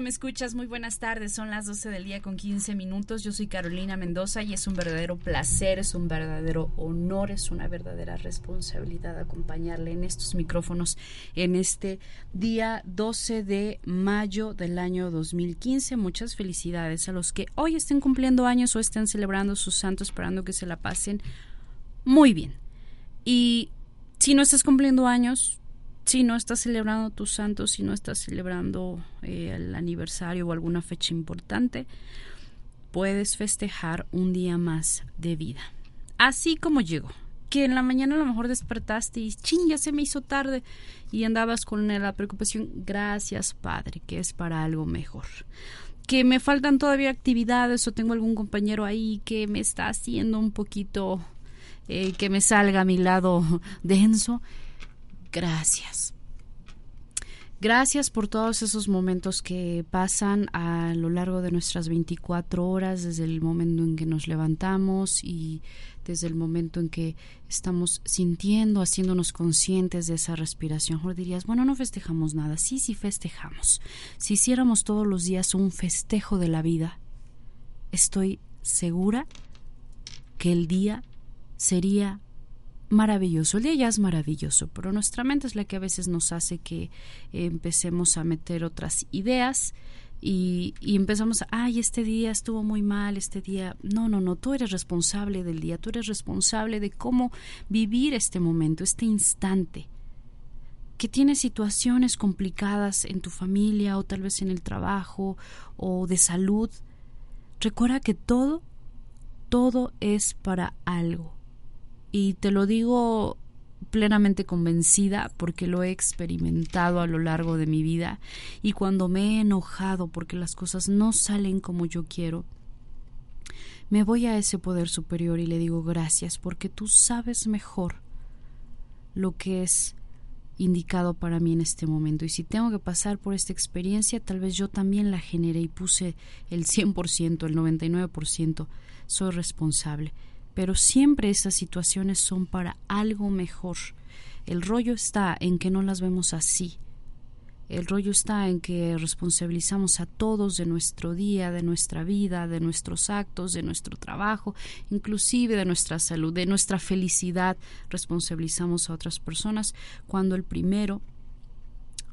Me escuchas, muy buenas tardes. Son las 12 del día con 15 minutos. Yo soy Carolina Mendoza y es un verdadero placer, es un verdadero honor, es una verdadera responsabilidad acompañarle en estos micrófonos en este día 12 de mayo del año 2015. Muchas felicidades a los que hoy estén cumpliendo años o estén celebrando sus santos, esperando que se la pasen muy bien. Y si no estás cumpliendo años, si no estás celebrando tus santos, si no estás celebrando eh, el aniversario o alguna fecha importante, puedes festejar un día más de vida. Así como llegó. Que en la mañana a lo mejor despertaste y ching, ya se me hizo tarde y andabas con la preocupación. Gracias, Padre, que es para algo mejor. Que me faltan todavía actividades o tengo algún compañero ahí que me está haciendo un poquito eh, que me salga a mi lado denso gracias. Gracias por todos esos momentos que pasan a lo largo de nuestras 24 horas, desde el momento en que nos levantamos y desde el momento en que estamos sintiendo, haciéndonos conscientes de esa respiración. O dirías, bueno, no festejamos nada. Sí, sí festejamos. Si hiciéramos todos los días un festejo de la vida, estoy segura que el día sería maravilloso. El día ya es maravilloso, pero nuestra mente es la que a veces nos hace que empecemos a meter otras ideas y, y, empezamos ay, este día estuvo muy mal, este día, no, no, no, tú eres responsable del día, tú eres responsable de cómo vivir este momento, este instante, que tienes situaciones complicadas en tu familia o tal vez en el trabajo o de salud. Recuerda que todo, todo es para algo y te lo digo plenamente convencida porque lo he experimentado a lo largo de mi vida y cuando me he enojado porque las cosas no salen como yo quiero, me voy a ese poder superior y le digo gracias porque tú sabes mejor lo que es indicado para mí en este momento. Y si tengo que pasar por esta experiencia tal vez yo también la generé y puse el 100%, el 99%, soy responsable pero siempre esas situaciones son para algo mejor. El rollo está en que no las vemos así. El rollo está en que responsabilizamos a todos de nuestro día, de nuestra vida, de nuestros actos, de nuestro trabajo, inclusive de nuestra salud, de nuestra felicidad. Responsabilizamos a otras personas cuando el primero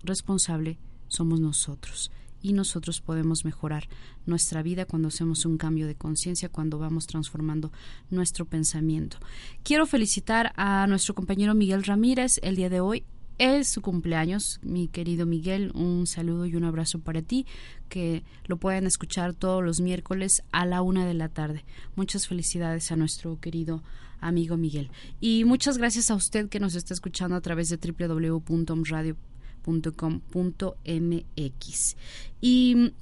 responsable somos nosotros y nosotros podemos mejorar nuestra vida cuando hacemos un cambio de conciencia, cuando vamos transformando nuestro pensamiento. Quiero felicitar a nuestro compañero Miguel Ramírez el día de hoy. Es su cumpleaños, mi querido Miguel. Un saludo y un abrazo para ti, que lo pueden escuchar todos los miércoles a la una de la tarde. Muchas felicidades a nuestro querido amigo Miguel. Y muchas gracias a usted que nos está escuchando a través de www.omradio.com .com.mx. Y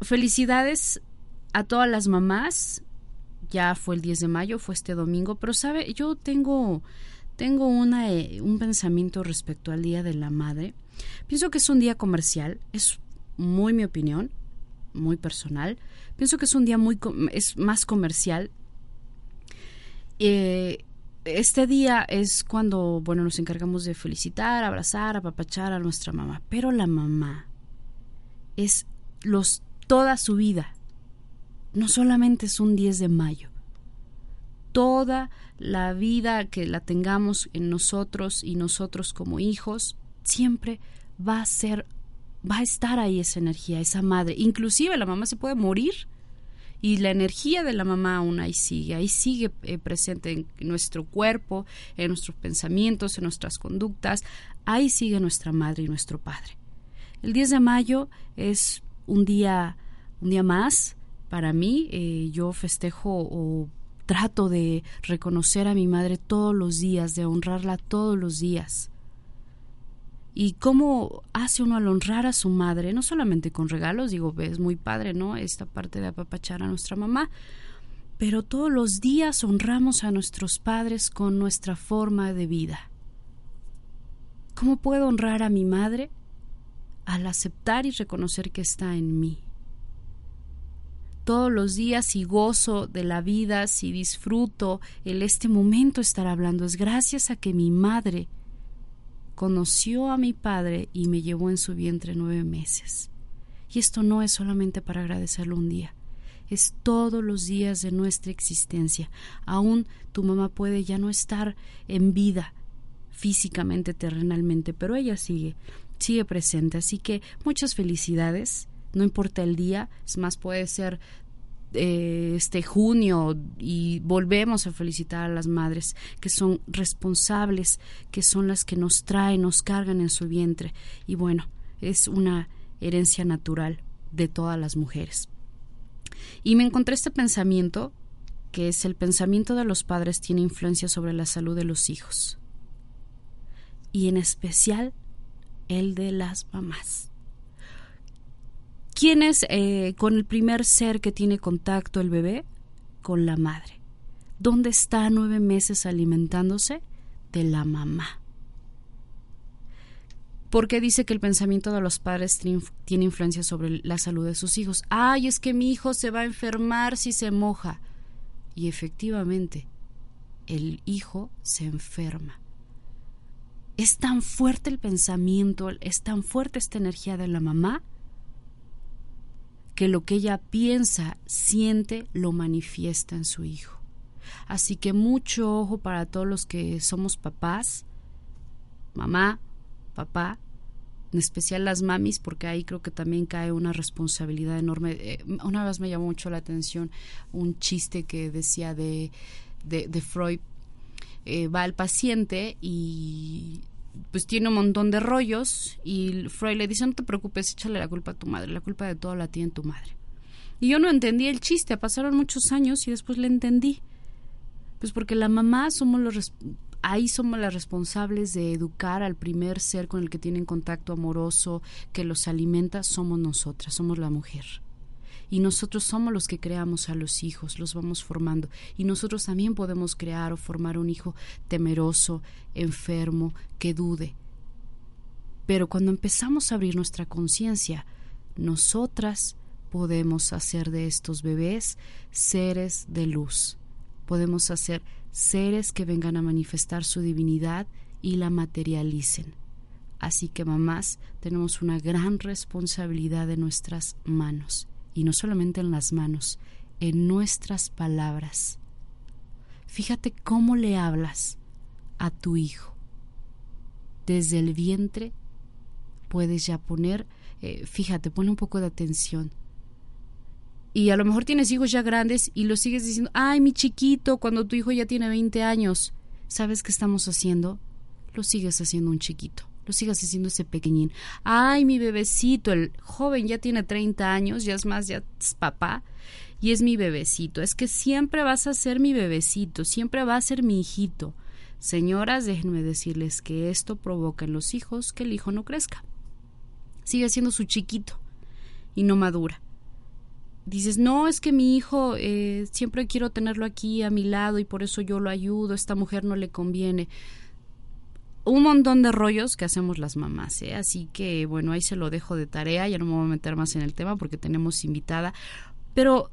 felicidades a todas las mamás, ya fue el 10 de mayo, fue este domingo, pero sabe, yo tengo, tengo una, eh, un pensamiento respecto al Día de la Madre. Pienso que es un día comercial, es muy mi opinión, muy personal. Pienso que es un día muy es más comercial. Eh, este día es cuando, bueno, nos encargamos de felicitar, abrazar, apapachar a nuestra mamá. Pero la mamá es los toda su vida. No solamente es un 10 de mayo. Toda la vida que la tengamos en nosotros y nosotros como hijos, siempre va a ser, va a estar ahí esa energía, esa madre. Inclusive la mamá se puede morir y la energía de la mamá aún ahí sigue, ahí sigue eh, presente en nuestro cuerpo, en nuestros pensamientos, en nuestras conductas, ahí sigue nuestra madre y nuestro padre. El 10 de mayo es un día, un día más para mí, eh, yo festejo o trato de reconocer a mi madre todos los días, de honrarla todos los días y cómo hace uno al honrar a su madre, no solamente con regalos, digo, es muy padre, ¿no? Esta parte de apapachar a nuestra mamá, pero todos los días honramos a nuestros padres con nuestra forma de vida. ¿Cómo puedo honrar a mi madre? Al aceptar y reconocer que está en mí. Todos los días si gozo de la vida, si disfruto el este momento estar hablando, es gracias a que mi madre conoció a mi padre y me llevó en su vientre nueve meses. Y esto no es solamente para agradecerlo un día, es todos los días de nuestra existencia. Aún tu mamá puede ya no estar en vida físicamente, terrenalmente, pero ella sigue, sigue presente. Así que muchas felicidades. No importa el día, es más, puede ser eh, este junio y volvemos a felicitar a las madres que son responsables, que son las que nos traen, nos cargan en su vientre y bueno, es una herencia natural de todas las mujeres. Y me encontré este pensamiento que es el pensamiento de los padres tiene influencia sobre la salud de los hijos y en especial el de las mamás. ¿Quién es eh, con el primer ser que tiene contacto el bebé? Con la madre. ¿Dónde está nueve meses alimentándose? De la mamá. ¿Por qué dice que el pensamiento de los padres tiene influencia sobre la salud de sus hijos? Ay, es que mi hijo se va a enfermar si se moja. Y efectivamente, el hijo se enferma. Es tan fuerte el pensamiento, es tan fuerte esta energía de la mamá que lo que ella piensa, siente, lo manifiesta en su hijo. Así que mucho ojo para todos los que somos papás, mamá, papá, en especial las mamis, porque ahí creo que también cae una responsabilidad enorme. Eh, una vez me llamó mucho la atención un chiste que decía de, de, Freud. Eh, va al paciente y pues tiene un montón de rollos y Freud le dice, no te preocupes, échale la culpa a tu madre, la culpa de todo la tiene tu madre. Y yo no entendí el chiste, pasaron muchos años y después le entendí. Pues porque la mamá somos los ahí somos las responsables de educar al primer ser con el que tienen contacto amoroso, que los alimenta, somos nosotras, somos la mujer y nosotros somos los que creamos a los hijos, los vamos formando y nosotros también podemos crear o formar un hijo temeroso, enfermo, que dude. Pero cuando empezamos a abrir nuestra conciencia, nosotras podemos hacer de estos bebés seres de luz. Podemos hacer seres que vengan a manifestar su divinidad y la materialicen. Así que mamás, tenemos una gran responsabilidad en nuestras manos y no solamente en las manos, en nuestras palabras. Fíjate cómo le hablas a tu hijo. Desde el vientre puedes ya poner, eh, fíjate, pone un poco de atención. Y a lo mejor tienes hijos ya grandes y lo sigues diciendo, ay, mi chiquito, cuando tu hijo ya tiene 20 años, ¿sabes qué estamos haciendo? Lo sigues haciendo un chiquito lo sigas haciendo ese pequeñín. Ay, mi bebecito, el joven ya tiene 30 años, ya es más, ya es papá, y es mi bebecito. Es que siempre vas a ser mi bebecito, siempre va a ser mi hijito. Señoras, déjenme decirles que esto provoca en los hijos que el hijo no crezca. Sigue siendo su chiquito y no madura. dices, no, es que mi hijo eh, siempre quiero tenerlo aquí a mi lado y por eso yo lo ayudo, esta mujer no le conviene. Un montón de rollos que hacemos las mamás, ¿eh? así que bueno, ahí se lo dejo de tarea, ya no me voy a meter más en el tema porque tenemos invitada, pero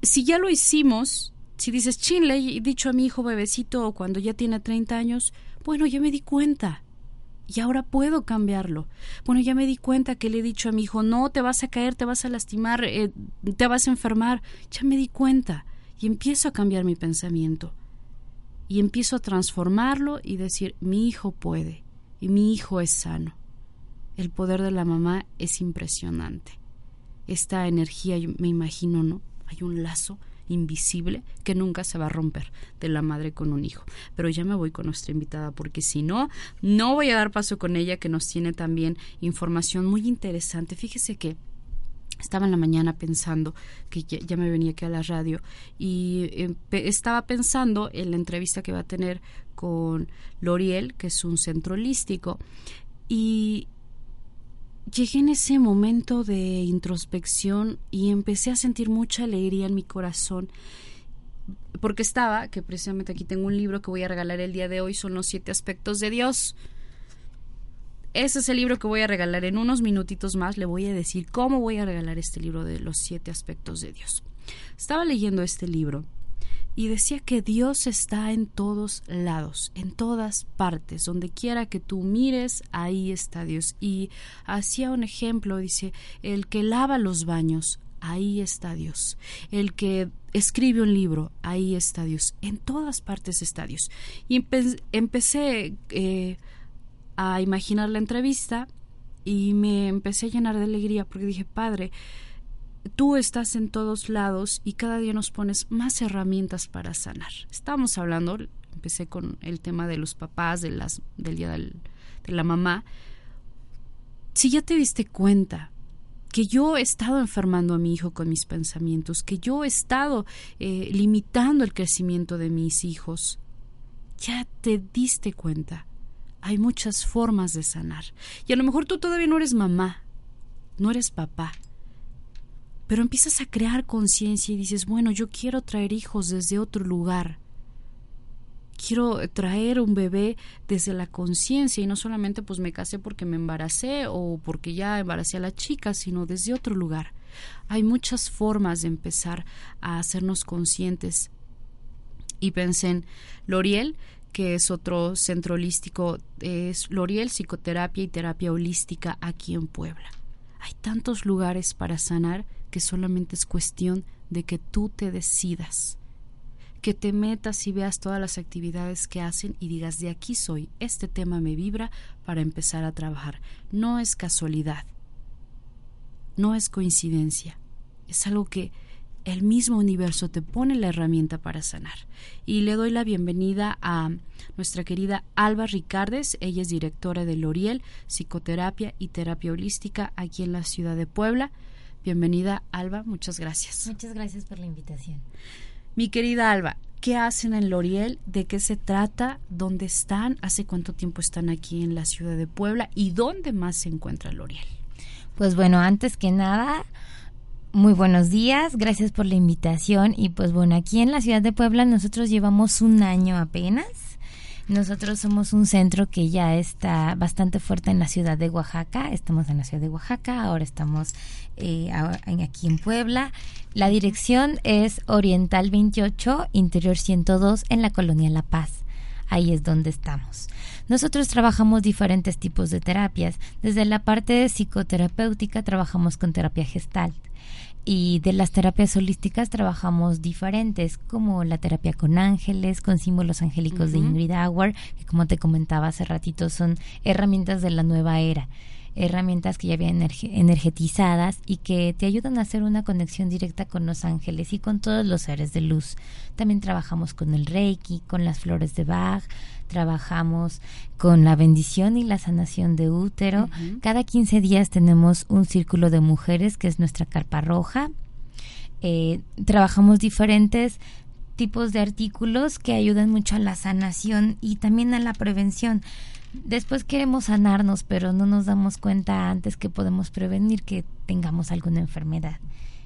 si ya lo hicimos, si dices, chin, le he dicho a mi hijo bebecito cuando ya tiene 30 años, bueno, ya me di cuenta, y ahora puedo cambiarlo. Bueno, ya me di cuenta que le he dicho a mi hijo, no, te vas a caer, te vas a lastimar, eh, te vas a enfermar. Ya me di cuenta y empiezo a cambiar mi pensamiento. Y empiezo a transformarlo y decir, mi hijo puede y mi hijo es sano. El poder de la mamá es impresionante. Esta energía, me imagino, ¿no? Hay un lazo invisible que nunca se va a romper de la madre con un hijo. Pero ya me voy con nuestra invitada porque si no, no voy a dar paso con ella que nos tiene también información muy interesante. Fíjese que estaba en la mañana pensando que ya, me venía aquí a la radio y eh, estaba pensando en la entrevista que va a tener con Loriel, que es un centro holístico, y, llegué en ese momento de introspección y empecé a sentir mucha alegría en mi corazón porque estaba, que precisamente aquí tengo un libro que voy a regalar el día de hoy, son los siete aspectos de Dios. Ese es el libro que voy a regalar en unos minutitos más. Le voy a decir cómo voy a regalar este libro de los siete aspectos de Dios. Estaba leyendo este libro y decía que Dios está en todos lados, en todas partes, donde quiera que tú mires, ahí está Dios. Y hacía un ejemplo, dice, el que lava los baños, ahí está Dios. El que escribe un libro, ahí está Dios. En todas partes está Dios. Y empecé eh, a imaginar la entrevista y me empecé a llenar de alegría porque dije, Padre, tú estás en todos lados y cada día nos pones más herramientas para sanar. Estamos hablando, empecé con el tema de los papás, de las, del día de la mamá. Si ya te diste cuenta que yo he estado enfermando a mi hijo con mis pensamientos, que yo he estado eh, limitando el crecimiento de mis hijos, ya te diste cuenta. Hay muchas formas de sanar. Y a lo mejor tú todavía no eres mamá, no eres papá, pero empiezas a crear conciencia y dices, bueno, yo quiero traer hijos desde otro lugar. Quiero traer un bebé desde la conciencia y no solamente pues me casé porque me embaracé o porque ya embaracé a la chica, sino desde otro lugar. Hay muchas formas de empezar a hacernos conscientes. Y pensé en Loriel, que es otro centro holístico, es Loriel Psicoterapia y Terapia Holística aquí en Puebla. Hay tantos lugares para sanar que solamente es cuestión de que tú te decidas, que te metas y veas todas las actividades que hacen y digas de aquí soy, este tema me vibra para empezar a trabajar. No es casualidad, no es coincidencia, es algo que el mismo universo te pone la herramienta para sanar. Y le doy la bienvenida a nuestra querida Alba Ricardes, ella es directora de Loriel, Psicoterapia y Terapia Holística aquí en la ciudad de Puebla. Bienvenida, Alba, muchas gracias. Muchas gracias por la invitación. Mi querida Alba, ¿qué hacen en L'Oriel? ¿De qué se trata? ¿Dónde están? ¿Hace cuánto tiempo están aquí en la ciudad de Puebla? ¿Y dónde más se encuentra L'Oriel? Pues bueno, antes que nada, muy buenos días, gracias por la invitación. Y pues bueno, aquí en la ciudad de Puebla nosotros llevamos un año apenas nosotros somos un centro que ya está bastante fuerte en la ciudad de Oaxaca. Estamos en la ciudad de Oaxaca, ahora estamos eh, aquí en Puebla. La dirección es Oriental 28, Interior 102, en la colonia La Paz. Ahí es donde estamos. Nosotros trabajamos diferentes tipos de terapias. Desde la parte psicoterapéutica trabajamos con terapia gestalt y de las terapias holísticas trabajamos diferentes, como la terapia con ángeles, con símbolos angélicos de Ingrid Auer, que como te comentaba hace ratito son herramientas de la nueva era herramientas que ya habían energetizadas y que te ayudan a hacer una conexión directa con los ángeles y con todos los seres de luz. También trabajamos con el Reiki, con las flores de Bach, trabajamos con la bendición y la sanación de útero. Cada 15 días tenemos un círculo de mujeres que es nuestra carpa roja. Eh, trabajamos diferentes tipos de artículos que ayudan mucho a la sanación y también a la prevención. Después queremos sanarnos, pero no nos damos cuenta antes que podemos prevenir que tengamos alguna enfermedad.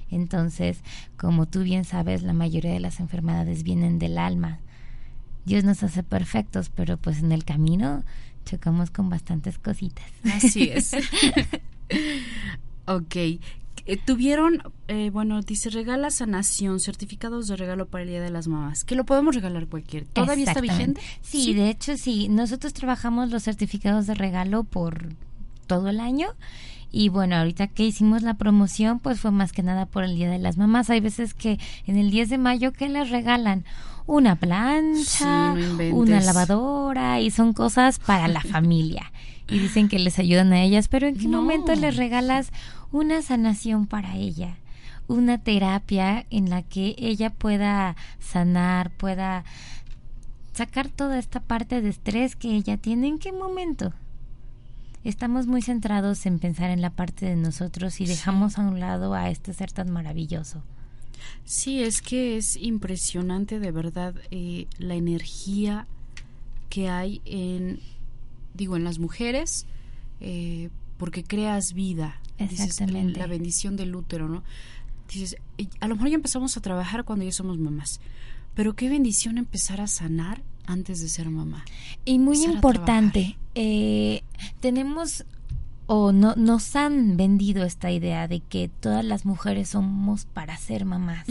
Entonces, como tú bien sabes, la mayoría de las enfermedades vienen del alma. Dios nos hace perfectos, pero pues en el camino chocamos con bastantes cositas. Así es. ok. Eh, tuvieron, eh, bueno, dice regala sanación, certificados de regalo para el Día de las Mamás, que lo podemos regalar cualquier. ¿Todavía está vigente? Sí, de hecho sí. Nosotros trabajamos los certificados de regalo por todo el año. Y bueno, ahorita que hicimos la promoción, pues fue más que nada por el Día de las Mamás. Hay veces que en el 10 de mayo, ¿qué les regalan? Una plancha, una lavadora y son cosas para la familia. Y dicen que les ayudan a ellas, pero ¿en qué momento les regalas una sanación para ella? Una terapia en la que ella pueda sanar, pueda sacar toda esta parte de estrés que ella tiene. ¿En qué momento? estamos muy centrados en pensar en la parte de nosotros y dejamos a un lado a este ser tan maravilloso. Sí, es que es impresionante de verdad eh, la energía que hay en, digo, en las mujeres, eh, porque creas vida. Exactamente. la bendición del útero, ¿no? Dices, a lo mejor ya empezamos a trabajar cuando ya somos mamás, pero qué bendición empezar a sanar antes de ser mamá. Y muy importante, eh, tenemos o no nos han vendido esta idea de que todas las mujeres somos para ser mamás.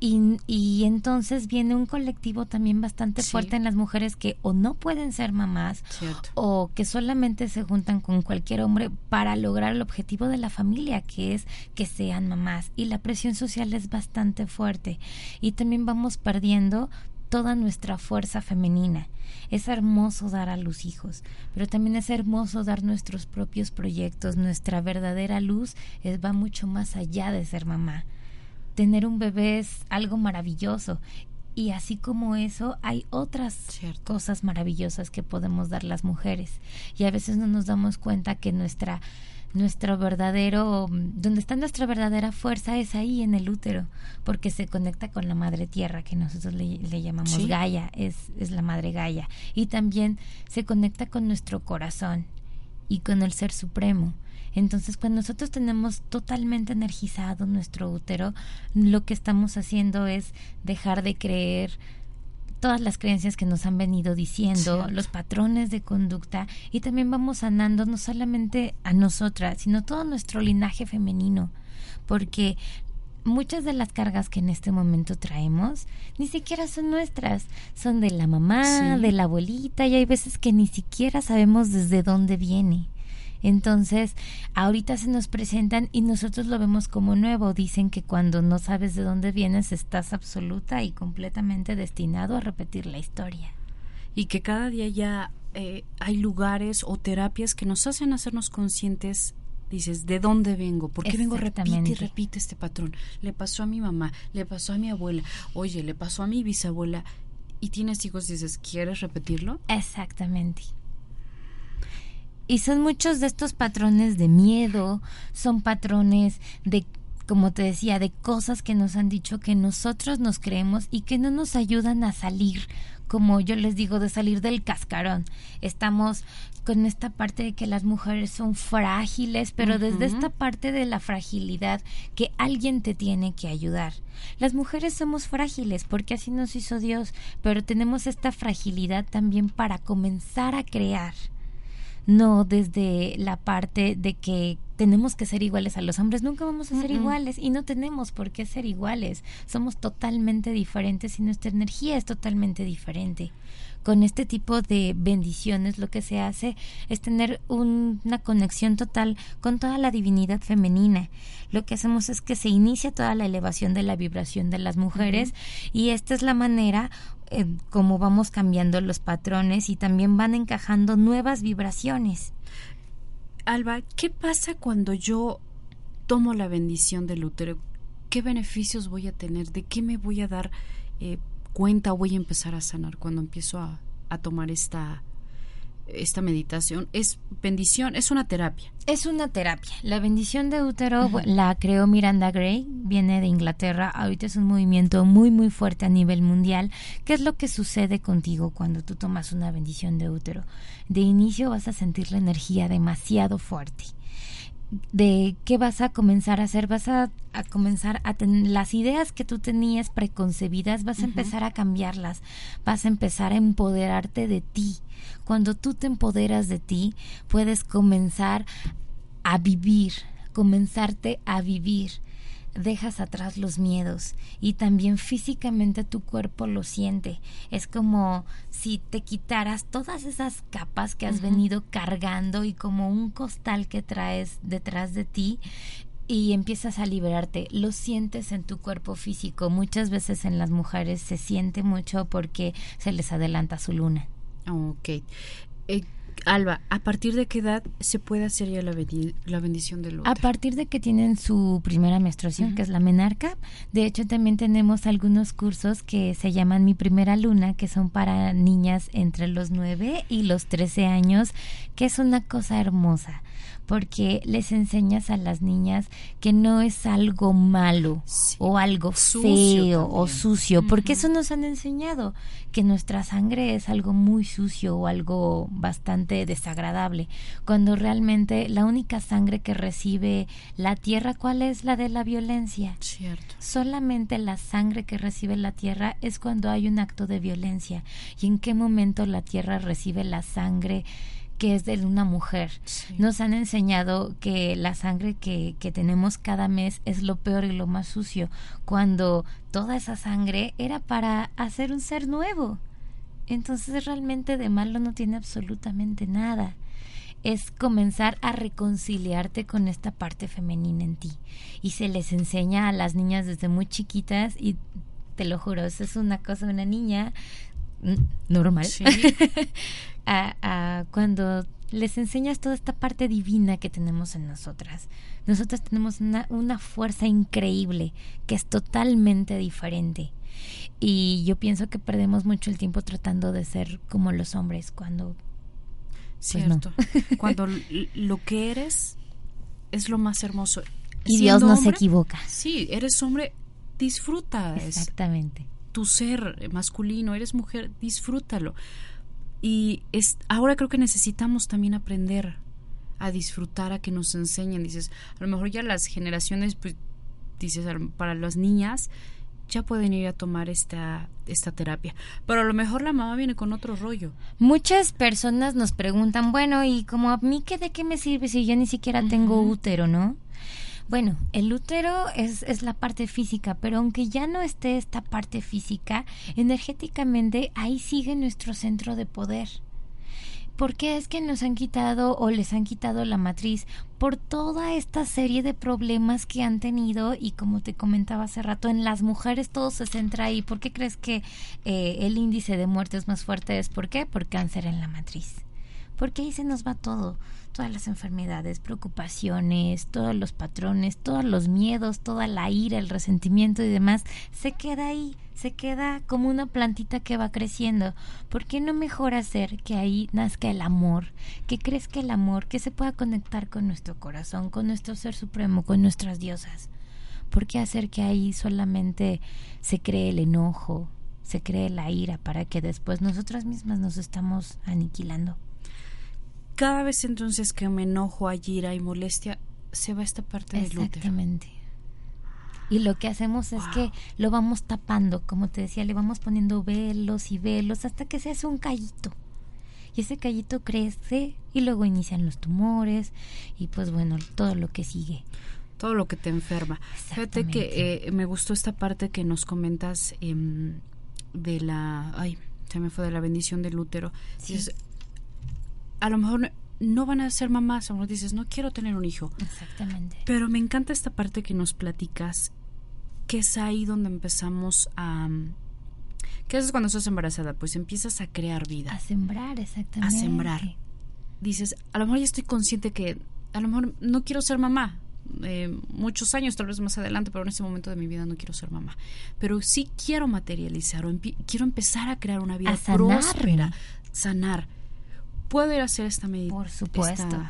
Y, y, entonces viene un colectivo también bastante fuerte en las mujeres que o no pueden ser mamás o que solamente se juntan con cualquier hombre para lograr el objetivo de la familia que es que sean mamás. Y la presión social es bastante fuerte. Y también vamos perdiendo toda nuestra fuerza femenina. Es hermoso dar a los hijos, pero también es hermoso dar nuestros propios proyectos. Nuestra verdadera luz es, va mucho más allá de ser mamá. Tener un bebé es algo maravilloso y así como eso, hay otras cosas maravillosas que podemos dar las mujeres. Y a veces no nos damos cuenta que nuestra nuestro verdadero, donde está nuestra verdadera fuerza es ahí en el útero, porque se conecta con la madre tierra, que nosotros le, llamamos Gaia, es, es la madre Gaia, y también se conecta con nuestro corazón y con el ser supremo. Entonces, cuando nosotros tenemos totalmente energizado nuestro útero, lo que estamos haciendo es dejar de creer todas las creencias que nos han venido diciendo, los patrones de conducta y también vamos sanando no solamente a nosotras, sino todo nuestro linaje femenino, porque muchas de las cargas que en este momento traemos ni siquiera son nuestras, son de la mamá, de la abuelita y hay veces que ni siquiera sabemos desde dónde viene. Entonces, ahorita se nos presentan y nosotros lo vemos como nuevo. Dicen que cuando no sabes de dónde vienes estás absoluta y completamente destinado a repetir la historia. Y que cada día ya eh, hay lugares o terapias que nos hacen hacernos conscientes dices, ¿de dónde vengo? ¿Por qué vengo repite y repite este patrón? Le pasó a mi mamá, le pasó a mi abuela, oye, le pasó a mi bisabuela. Y tienes hijos, dices, ¿quieres repetirlo? Exactamente. Y son muchos de estos patrones de miedo, son patrones de como te decía, de cosas que nos han dicho que nosotros nos creemos y que no nos ayudan a salir, como yo les digo, de salir del cascarón. Estamos con esta parte de que las mujeres son frágiles, pero desde esta parte de la fragilidad que alguien te tiene que ayudar. Las mujeres somos frágiles porque así nos hizo Dios, pero tenemos esta fragilidad también para comenzar a crear no desde la parte de que tenemos que ser iguales a los hombres, nunca vamos a ser iguales y no tenemos por qué ser iguales, somos totalmente diferentes y nuestra energía es totalmente diferente. Con este tipo de bendiciones lo que se hace es tener una conexión total con toda la divinidad femenina. Lo que hacemos es que se inicia toda la elevación de la vibración de las mujeres y esta es la manera eh, como vamos cambiando los patrones y también van encajando nuevas vibraciones. Alba, ¿qué pasa cuando yo tomo la bendición del útero? ¿Qué beneficios voy a tener? ¿De qué me voy a dar eh, cuenta? ¿Voy a empezar a sanar cuando empiezo a, a tomar esta esta meditación es bendición, es una terapia. Es una terapia. La bendición de útero la creó Miranda Gray, viene de Inglaterra, ahorita es un movimiento muy muy fuerte a nivel mundial. ¿Qué es lo que sucede contigo cuando tú tomas una bendición de útero? De inicio vas a sentir la energía demasiado fuerte de qué vas a comenzar a hacer, vas a, comenzar a tener las ideas que tú tenías preconcebidas, vas a empezar a cambiarlas, vas a empezar a empoderarte de ti. Cuando tú te empoderas de ti, puedes comenzar a vivir, comenzarte a vivir dejas atrás los miedos y también físicamente tu cuerpo lo siente. Es como si te quitaras todas esas capas que has venido cargando y como un costal que traes detrás de ti y empiezas a liberarte. Lo sientes en tu cuerpo físico. Muchas veces en las mujeres se siente mucho porque se les adelanta su luna. Ok. Eh, Alba, ¿a partir de qué edad se puede hacer ya la, bendición del útero? A partir de que tienen su primera menstruación, que es la menarca. De hecho, también tenemos algunos cursos que se llaman Mi Primera Luna, que son para niñas entre los 9 y los 13 años, que es una cosa hermosa porque les enseñas a las niñas que no es algo malo o algo feo o sucio, porque eso nos han enseñado, que nuestra sangre es algo muy sucio o algo bastante desagradable, cuando realmente la única sangre que recibe la tierra, ¿cuál es la de la violencia? Cierto. Solamente la sangre que recibe la tierra es cuando hay un acto de violencia. ¿Y en qué momento la tierra recibe la sangre? Que es de una mujer. Nos han enseñado que la sangre que, que tenemos cada mes es lo peor y lo más sucio, cuando toda esa sangre era para hacer un ser nuevo. Entonces realmente de malo no tiene absolutamente nada. Es comenzar a reconciliarte con esta parte femenina en ti. Y se les enseña a las niñas desde muy chiquitas y te lo juro, eso es una cosa de una niña normal. a, cuando les enseñas toda esta parte divina que tenemos en nosotras. Nosotras tenemos una, una fuerza increíble que es totalmente diferente. Y yo pienso que perdemos mucho el tiempo tratando de ser como los hombres cuando... Pues, Cierto. Cuando lo que eres es lo más hermoso. Y Dios no se equivoca. Sí, eres hombre, disfruta. Exactamente. tu ser masculino, eres mujer, disfrútalo. Y es, ahora creo que necesitamos también aprender a disfrutar, a que nos enseñen. Dices, a lo mejor ya las generaciones, pues, dices, para las niñas ya pueden ir a tomar esta, esta terapia. Pero a lo mejor la mamá viene con otro rollo. Muchas personas nos preguntan, bueno, ¿y como a mí qué de qué me sirve si yo ni siquiera tengo útero, no? Bueno, el útero es, es la parte física, pero aunque ya no esté esta parte física, energéticamente ahí sigue nuestro centro de poder. ¿Por qué es que nos han quitado o les han quitado la matriz? Por toda esta serie de problemas que han tenido y como te comentaba hace rato, en las mujeres todo se centra ahí. ¿Por qué crees que eh, el índice de muerte es más fuerte? ¿Es por qué? Por cáncer en la matriz. Porque ahí se nos va todo todas las enfermedades, preocupaciones, todos los patrones, todos los miedos, toda la ira, el resentimiento y demás, se queda ahí, se queda como una plantita que va creciendo. ¿Por qué no mejor hacer que ahí nazca el amor, que crezca el amor, que se pueda conectar con nuestro corazón, con nuestro ser supremo, con nuestras diosas? ¿Por qué hacer que ahí solamente se cree el enojo, se cree la ira para que después nosotras mismas nos estamos aniquilando? Cada vez entonces que me enojo, hay ira y molestia, se va esta parte del útero. Exactamente. Y lo que hacemos es que lo vamos tapando, como te decía, le vamos poniendo velos y velos hasta que se hace un callito. Y ese callito crece y luego inician los tumores y pues bueno, todo lo que sigue. Todo lo que te enferma. Fíjate que eh, me gustó esta parte que nos comentas em, de la... Ay, se me fue de la bendición del útero. Sí a lo mejor no van a ser mamás, a lo mejor dices, no quiero tener un hijo. Exactamente. Pero me encanta esta parte que nos platicas, que es ahí donde empezamos a... ¿Qué haces cuando estás embarazada? Pues empiezas a crear vida. A sembrar, exactamente. A sembrar. Dices, a lo mejor ya estoy consciente que a lo mejor no quiero ser mamá. Eh, muchos años, tal vez más adelante, pero en este momento de mi vida no quiero ser mamá. Pero sí quiero materializar o quiero empezar a crear una vida próspera, sanar puedo ir a hacer esta meditación. Por supuesto.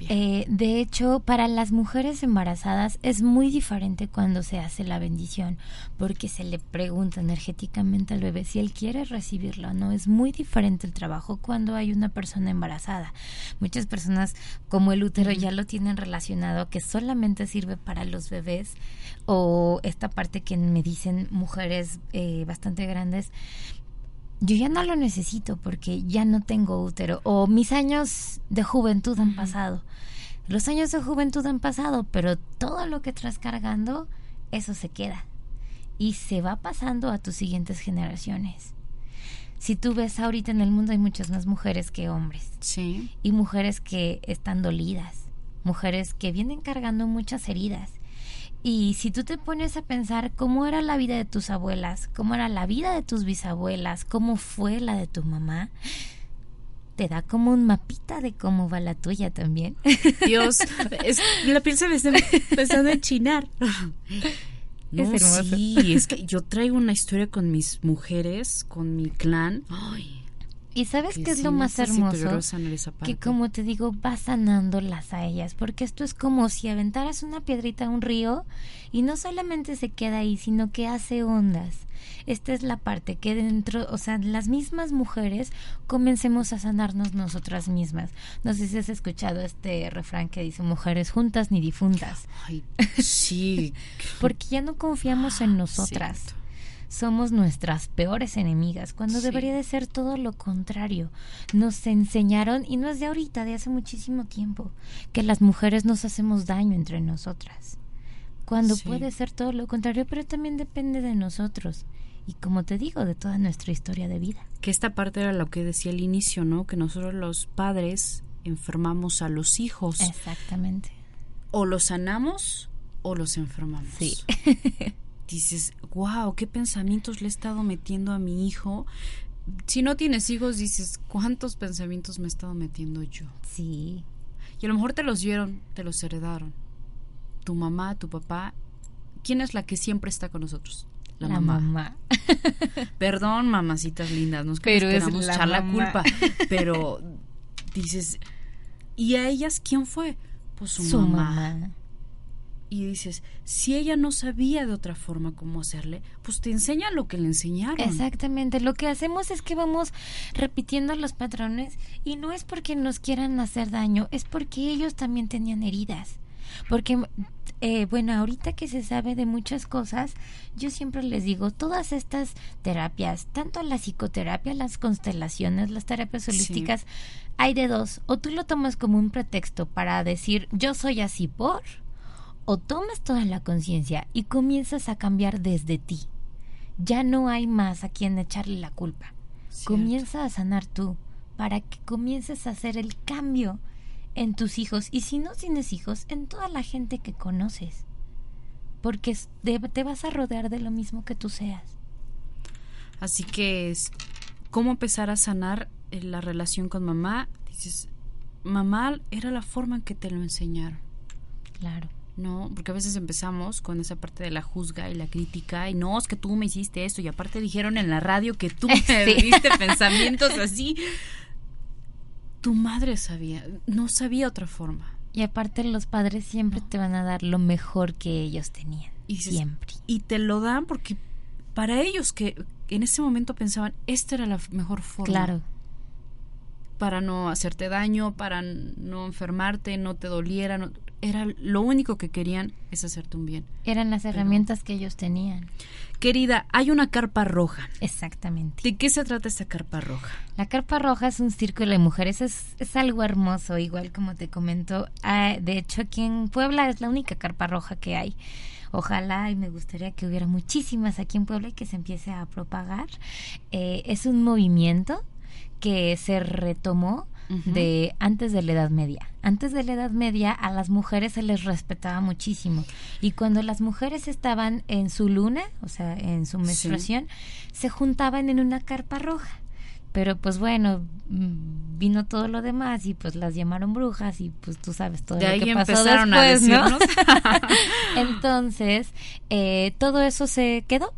Eh, de hecho, para las mujeres embarazadas es muy diferente cuando se hace la bendición, porque se le pregunta energéticamente al bebé si él quiere recibirlo o no. Es muy diferente el trabajo cuando hay una persona embarazada. Muchas personas, como el útero, ya lo tienen relacionado que solamente sirve para los bebés o esta parte que me dicen mujeres eh, bastante grandes yo ya no lo necesito porque ya no tengo útero o mis años de juventud han pasado. Los años de juventud han pasado, pero todo lo que traes cargando, eso se queda y se va pasando a tus siguientes generaciones. Si tú ves ahorita en el mundo hay muchas más mujeres que hombres. Sí. Y mujeres que están dolidas, mujeres que vienen cargando muchas heridas y si tú te pones a pensar cómo era la vida de tus abuelas, cómo era la vida de tus bisabuelas, cómo fue la de tu mamá, te da como un mapita de cómo va la tuya también. Dios, es, la piel se me está empezando a chinar. No, es Sí, es que yo traigo una historia con mis mujeres, con mi clan. Ay, y sabes qué es lo más hermoso? Que como te digo, vas sanándolas a ellas, porque esto es como si aventaras una piedrita a un río y no solamente se queda ahí, sino que hace ondas. Esta es la parte que dentro, o sea, las mismas mujeres comencemos a sanarnos nosotras mismas. No sé si has escuchado este refrán que dice mujeres juntas ni difuntas. Ay, sí. porque ya no confiamos en nosotras somos nuestras peores enemigas, cuando debería de ser todo lo contrario. Nos enseñaron, y no es de ahorita, de hace muchísimo tiempo, que las mujeres nos hacemos daño entre nosotras. Cuando puede ser todo lo contrario, pero también depende de nosotros. Y como te digo, de toda nuestra historia de vida. Que esta parte era lo que decía al inicio, ¿no? Que nosotros los padres enfermamos a los hijos. Exactamente. O los sanamos o los enfermamos. Sí. dices, wow, qué pensamientos le he estado metiendo a mi hijo. Si no tienes hijos, dices, ¿cuántos pensamientos me he estado metiendo yo? Sí. Y a lo mejor te los dieron, te los heredaron. Tu mamá, tu papá. ¿Quién es la que siempre está con nosotros? La, mamá. Perdón, mamacitas lindas, nos pero queramos echar la culpa. Pero dices, ¿y a ellas quién fue? Pues su, mamá y dices, si ella no sabía de otra forma cómo hacerle, pues te enseña lo que le enseñaron. Exactamente, lo que hacemos es que vamos repitiendo los patrones y no es porque nos quieran hacer daño, es porque ellos también tenían heridas. Porque, eh, bueno, ahorita que se sabe de muchas cosas, yo siempre les digo, todas estas terapias, tanto la psicoterapia, las constelaciones, las terapias holísticas, hay de dos, o tú lo tomas como un pretexto para decir, yo soy así por o tomas toda la conciencia y comienzas a cambiar desde ti. Ya no hay más a quien echarle la culpa. Comienza a sanar tú para que comiences a hacer el cambio en tus hijos y si no tienes hijos, en toda la gente que conoces. Porque te vas a rodear de lo mismo que tú seas. Así que es cómo empezar a sanar eh, la relación con mamá. Dices, mamá era la forma en que te lo enseñaron. Claro. ¿No? Porque a veces empezamos con esa parte de la juzga y la crítica y no, es que tú me hiciste esto y aparte dijeron en la radio que tú me diste pensamientos así. Tu madre sabía, no sabía otra forma. Y aparte los padres siempre te van a dar lo mejor que ellos tenían. Y siempre. Y te lo dan porque para ellos que en ese momento pensaban, esta era la mejor forma. Claro. Para no hacerte daño, para no enfermarte, no te doliera, no, era lo único que querían es hacerte un bien. Eran las herramientas que ellos tenían. Querida, hay una carpa roja. Exactamente. ¿De qué se trata esta carpa roja? La carpa roja es un círculo de mujeres, es, es algo hermoso, igual como te comento. Ah, de hecho, aquí en Puebla es la única carpa roja que hay. Ojalá y me gustaría que hubiera muchísimas aquí en Puebla y que se empiece a propagar. Eh, es un movimiento que se retomó de antes de la Edad Media. Antes de la Edad Media a las mujeres se les respetaba muchísimo y cuando las mujeres estaban en su luna, o sea, en su menstruación, se juntaban en una carpa roja. Pero pues bueno, mm, vino todo lo demás y pues las llamaron brujas y pues tú sabes todo lo que pasó después, ¿no? Entonces, eh, todo eso se quedó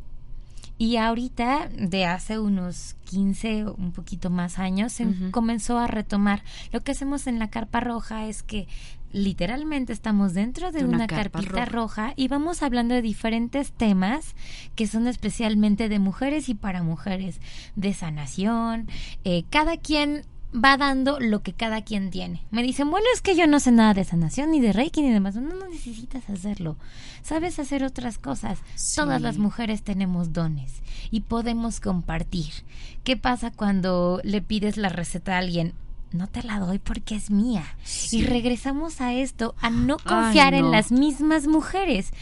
Y ahorita, de hace unos 15 o un poquito más años, se comenzó a retomar. Lo que hacemos en la carpa roja es que literalmente estamos dentro de, De una carpita roja. roja. y vamos hablando de diferentes temas que son especialmente de mujeres y para mujeres, de sanación. Eh, cada quien va dando lo que cada quien tiene. Me dicen, bueno, es que yo no sé nada de sanación, ni de Reiki, ni demás. No, no necesitas hacerlo. Sabes hacer otras cosas. Sí. Todas las mujeres tenemos dones y podemos compartir. ¿Qué pasa cuando le pides la receta a alguien? No te la doy porque es mía. Sí. Y regresamos a esto, a no Ay, confiar no. en las mismas mujeres.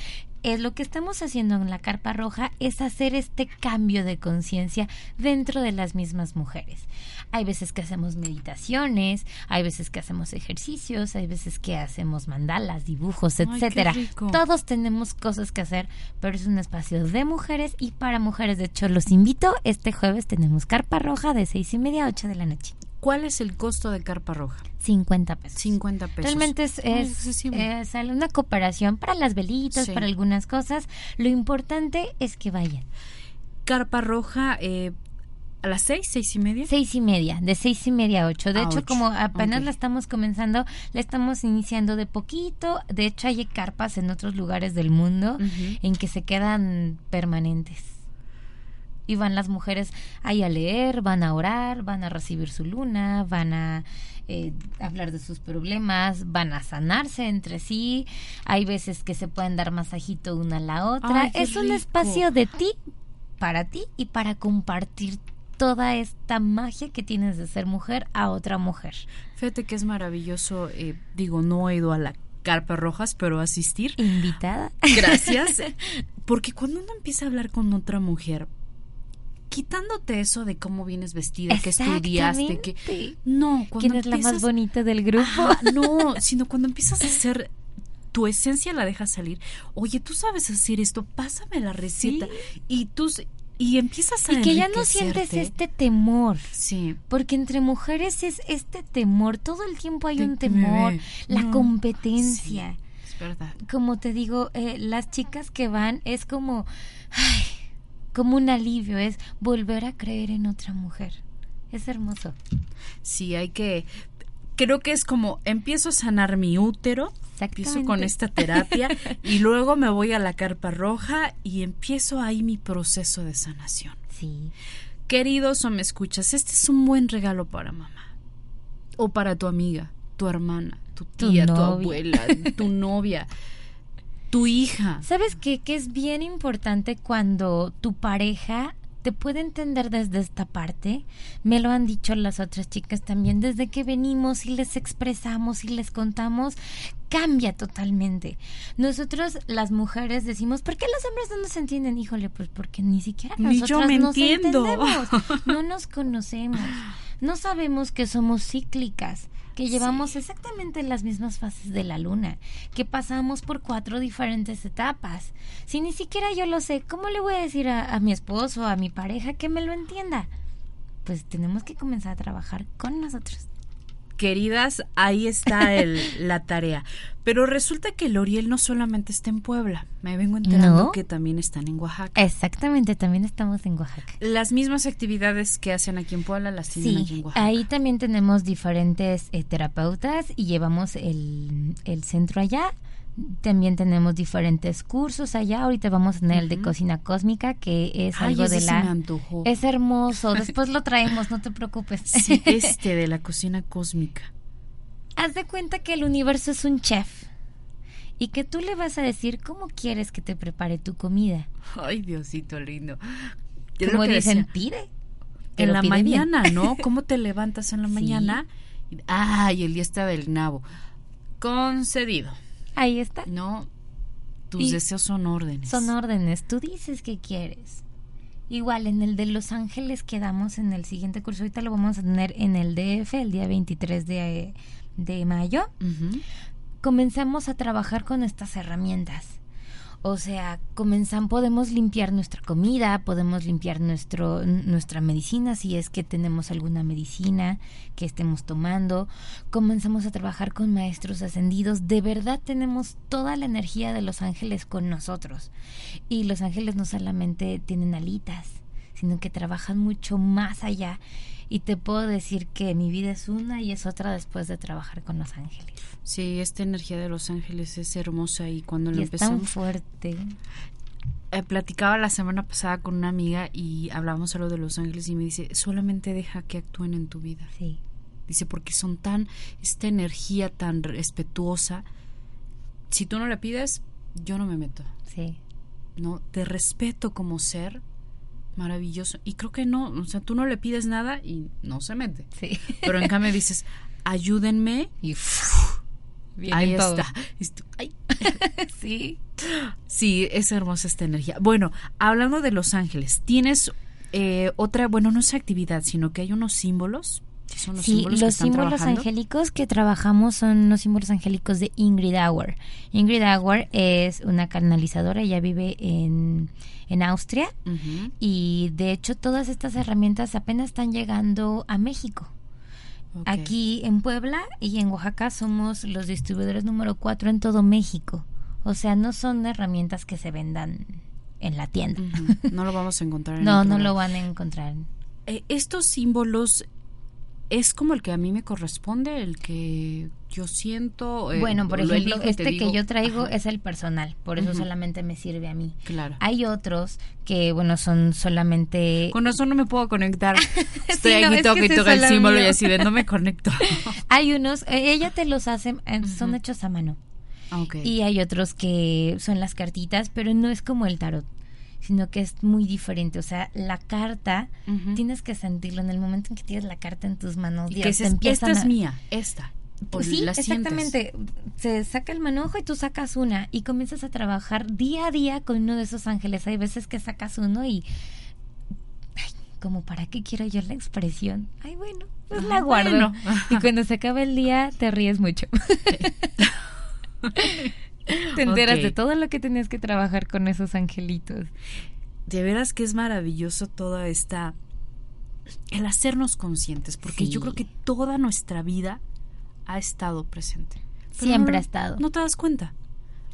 Es lo que estamos haciendo en la carpa roja es hacer este cambio de conciencia dentro de las mismas mujeres. Hay veces que hacemos meditaciones, hay veces que hacemos ejercicios, hay veces que hacemos mandalas, dibujos, etcétera. Todos tenemos cosas que hacer, pero es un espacio de mujeres y para mujeres. De hecho, los invito. Este jueves tenemos carpa roja de seis y media a ocho de la noche. ¿Cuál es el costo de carpa roja? 50 pesos. 50 pesos. Realmente es, es, es una cooperación para las velitas, Sí. para algunas cosas. Lo importante es que vayan. Carpa roja eh, a las seis, seis y media. Seis y media, de seis y media a ocho. De A hecho, ocho, como apenas la estamos comenzando, la estamos iniciando de poquito. De hecho, hay carpas en otros lugares del mundo en que se quedan permanentes. Y van las mujeres ahí a leer, van a orar, van a recibir su luna, van a eh, hablar de sus problemas, van a sanarse entre sí. Hay veces que se pueden dar masajito una a la otra. Ay, es un rico. espacio de ti, para ti y para compartir toda esta magia que tienes de ser mujer a otra mujer. Fíjate que es maravilloso. eh, digo, no he ido a la carpa rojas, pero asistir. Invitada. Gracias. Porque cuando uno empieza a hablar con otra mujer, quitándote eso de cómo vienes vestida, que estudiaste, que no, cuando ¿Quién es la más bonita del grupo? Ajá, no, sino cuando empiezas a hacer tu esencia la dejas salir. Oye, tú sabes hacer esto, pásame la receta y tú s- y empiezas a y que ya no sientes este temor. Sí. Porque entre mujeres es este temor, todo el tiempo hay un temor, la no, competencia. Es verdad. Como te digo, eh, las chicas que van es como, ay, como un alivio, es volver a creer en otra mujer. Es hermoso. Sí, hay que creo que es como empiezo a sanar mi útero, empiezo con esta terapia y luego me voy a la carpa roja y empiezo ahí mi proceso de sanación. Sí. Queridos o me escuchas, este es un buen regalo para mamá o para tu amiga, tu hermana, tu Tu tía, tu, novia. abuela, tu novia, tu hija. ¿Sabes qué? Que es bien importante cuando tu pareja te puede entender desde esta parte. Me lo han dicho las otras chicas también. Desde que venimos y les expresamos y les contamos, cambia totalmente. Nosotros, las mujeres, decimos, ¿por qué los hombres no nos entienden? Híjole, pues porque ni siquiera Ni yo me nos entiendo. entendemos. No nos conocemos. No sabemos que somos cíclicas, que llevamos exactamente las mismas fases de la luna, que pasamos por cuatro diferentes etapas. Si ni siquiera yo lo sé, ¿cómo le voy a decir a, a mi esposo, a mi pareja que me lo entienda? Pues tenemos que comenzar a trabajar con nosotros. Queridas, ahí está el, la tarea. Pero resulta que el Oriel no solamente está en Puebla, me vengo enterando ¿No? que también están en Oaxaca. Exactamente, también estamos en Oaxaca. Las mismas actividades que hacen aquí en Puebla las tienen aquí en Oaxaca. ahí también tenemos diferentes eh, terapeutas y llevamos el, el centro allá. También tenemos diferentes cursos allá. Ahorita vamos a tener el de cocina cósmica, que es Ay, algo ese de la... me antojó. Es hermoso. Después lo traemos, no te preocupes. Sí, este de la cocina cósmica. Haz de cuenta que el universo es un chef y que tú le vas a decir cómo quieres que te prepare tu comida. Ay, Diosito lindo. Yo Como que dicen, decía, pide. en la pide bien. mañana, ¿no? ¿Cómo te levantas en la Sí. mañana? Ay, el día está del nabo. Concedido, Ahí está. ¿no? Tus Y deseos son órdenes. Son órdenes. Tú dices que quieres. Igual en el de Los Ángeles quedamos en el siguiente curso. Ahorita lo vamos a tener en el DF el día 23 de, de mayo. Comenzamos a trabajar con estas herramientas. O sea, comenzan, podemos limpiar nuestra comida, podemos limpiar nuestro, nuestra medicina si es que tenemos alguna medicina que estemos tomando. Comenzamos a trabajar con maestros ascendidos. De verdad tenemos toda la energía de los ángeles con nosotros. Y los ángeles no solamente tienen alitas, sino que trabajan mucho más allá. Y te puedo decir que mi vida es una y es otra después de trabajar con los ángeles. Sí, esta energía de los ángeles es hermosa y cuando lo Y es tan fuerte. eh, platicaba la semana pasada con una amiga y hablábamos algo de los ángeles y me dice, solamente deja que actúen en tu vida. Sí. Dice, porque son tan, esta energía tan respetuosa, si tú no le pides, yo no me meto, Sí. ¿no? Te respeto como ser, maravilloso. Y creo que no, o sea, tú no le pides nada y no se mete. Sí. Pero en cambio dices, ayúdenme Y ahí está. Y tú, ay. Sí. Sí, es hermosa esta energía. Bueno, hablando de Los Ángeles, ¿tienes eh, otra, bueno, no es actividad, sino que hay unos símbolos? Que son los Sí, símbolos los símbolos trabajando? angélicos que trabajamos son los símbolos angélicos de Ingrid Auer. Ingrid Auer es una canalizadora, ella vive en, en Austria y de hecho todas estas herramientas apenas están llegando a México. Aquí en Puebla y en Oaxaca somos los distribuidores número 4 en todo México. O sea, no son herramientas que se vendan en la tienda. No lo vamos a encontrar en No, no lo van a encontrar. Eh, estos símbolos es como el que a mí me corresponde, el que yo siento. eh, bueno, por lo ejemplo, este que yo traigo ajá, es el personal, por eso solamente me sirve a mí. Claro. Hay otros que, bueno, son solamente... Con eso no me puedo conectar. Estoy Sí, no, aquí, es toco que y es el símbolo y así de no me conecto. Hay unos, eh, ella te los hace, eh, son hechos a mano. ok. Y hay otros que son las cartitas, pero no es como el tarot, sino que es muy diferente. O sea, la carta, Ujú. tienes que sentirlo en el momento en que tienes la carta en tus manos. Dios, que te empiezan esta es a- mía, esta. O Sí, exactamente. Se saca el manojo y tú sacas una y comienzas a trabajar día a día con uno de esos ángeles. Hay veces que sacas uno y... Ay, como para qué quiero yo la expresión. Ay, bueno, pues Ajá, la guardo. bueno. Y cuando se acaba el día te ríes mucho. te enteras de todo lo que tenías que trabajar con esos angelitos. De veras que es maravilloso toda esta el hacernos conscientes, porque Sí. yo creo que toda nuestra vida ha estado presente. Pero Siempre no- ha estado. No te das cuenta.